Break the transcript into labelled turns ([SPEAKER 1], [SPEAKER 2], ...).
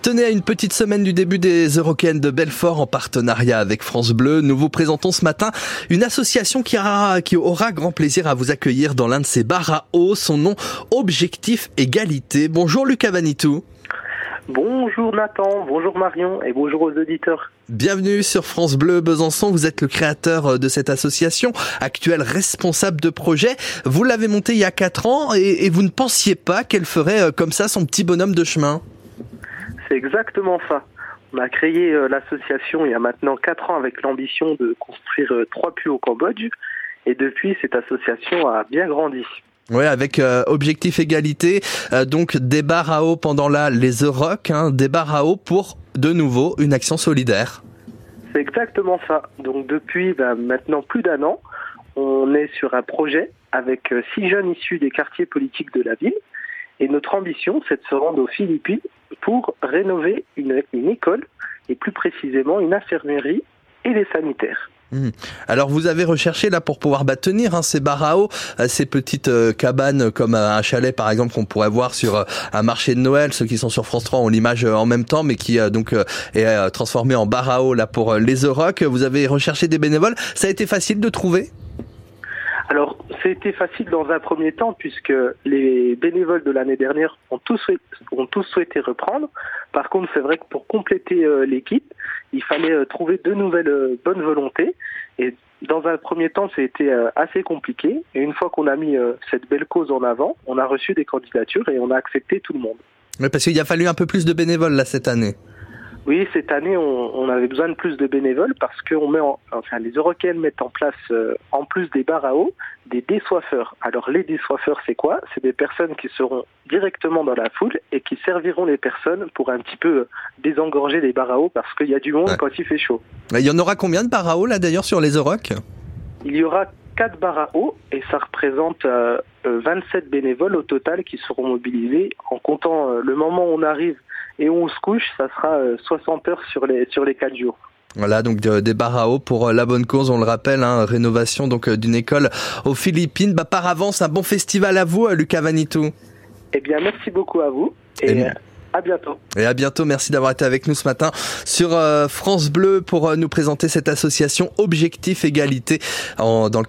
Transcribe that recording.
[SPEAKER 1] Tenez à une petite semaine du début des Eurocaines de Belfort en partenariat avec France Bleu. Nous vous présentons ce matin une association qui aura, qui aura grand plaisir à vous accueillir dans l'un de ses bars à eau. Son nom, Objectif Égalité. Bonjour Lucas Vanitou.
[SPEAKER 2] Bonjour Nathan, bonjour Marion et bonjour aux auditeurs.
[SPEAKER 1] Bienvenue sur France Bleu Besançon. Vous êtes le créateur de cette association, actuel responsable de projet. Vous l'avez montée il y a quatre ans et, et vous ne pensiez pas qu'elle ferait euh, comme ça son petit bonhomme de chemin?
[SPEAKER 2] C'est exactement ça. On a créé euh, l'association il y a maintenant 4 ans avec l'ambition de construire euh, trois puits au Cambodge. Et depuis, cette association a bien grandi.
[SPEAKER 1] Oui, avec euh, objectif égalité, euh, donc des bars à eau pendant là les Euroc, hein, des bars à eau pour de nouveau une action solidaire.
[SPEAKER 2] C'est exactement ça. Donc depuis ben, maintenant plus d'un an, on est sur un projet avec six jeunes issus des quartiers politiques de la ville. Et notre ambition, c'est de se rendre aux Philippines pour rénover une, école et plus précisément une infirmerie et des sanitaires.
[SPEAKER 1] Mmh. Alors vous avez recherché là pour pouvoir bah, tenir hein, ces eau, euh, ces petites euh, cabanes comme euh, un chalet par exemple qu'on pourrait voir sur un marché de Noël. Ceux qui sont sur France 3 ont l'image en même temps, mais qui donc est transformé en bar à eau là pour les Euroc. Vous avez recherché des bénévoles. Ça a été facile de trouver?
[SPEAKER 2] Alors, c'était facile dans un premier temps puisque les bénévoles de l'année dernière ont tous, souhaité, ont tous souhaité reprendre. Par contre, c'est vrai que pour compléter euh, l'équipe, il fallait euh, trouver de nouvelles euh, bonnes volontés. Et dans un premier temps, c'était assez compliqué. Et une fois qu'on a mis cette belle cause en avant, on a reçu des candidatures et on a accepté tout le monde.
[SPEAKER 1] Oui, parce qu'il a fallu un peu plus de bénévoles là cette année.
[SPEAKER 2] Oui, cette année, on, on avait besoin de plus de bénévoles parce que on met en, enfin, les Européennes mettent en place, euh, en plus des bars à eau, des désoiffeurs. Alors, les désoiffeurs, c'est quoi? C'est des personnes qui seront directement dans la foule et qui serviront les personnes pour un petit peu euh, désengorger les bars à eau parce qu'il y a du monde
[SPEAKER 1] Ouais.
[SPEAKER 2] quand il fait chaud.
[SPEAKER 1] Il y en aura combien de bars à eau là d'ailleurs sur les Euroc
[SPEAKER 2] Il y aura quatre bars à eau et ça représente euh, euh, 27 bénévoles au total qui seront mobilisés. En comptant euh, le moment où on arrive et où on se couche, ça sera euh, 60 heures sur les, sur les 4 jours.
[SPEAKER 1] Voilà, donc de- des bars à eau pour euh, la bonne cause, on le rappelle, hein, rénovation donc euh, d'une école aux Philippines. Bah, par avance, un bon festival à vous, euh, Lucas Vanitou.
[SPEAKER 2] Eh bien, merci beaucoup à vous et,
[SPEAKER 1] Et-
[SPEAKER 2] euh, à bientôt.
[SPEAKER 1] Et à bientôt, merci d'avoir été avec nous ce matin sur euh, France Bleu pour euh, nous présenter cette association Objectif Égalité en, dans le cadre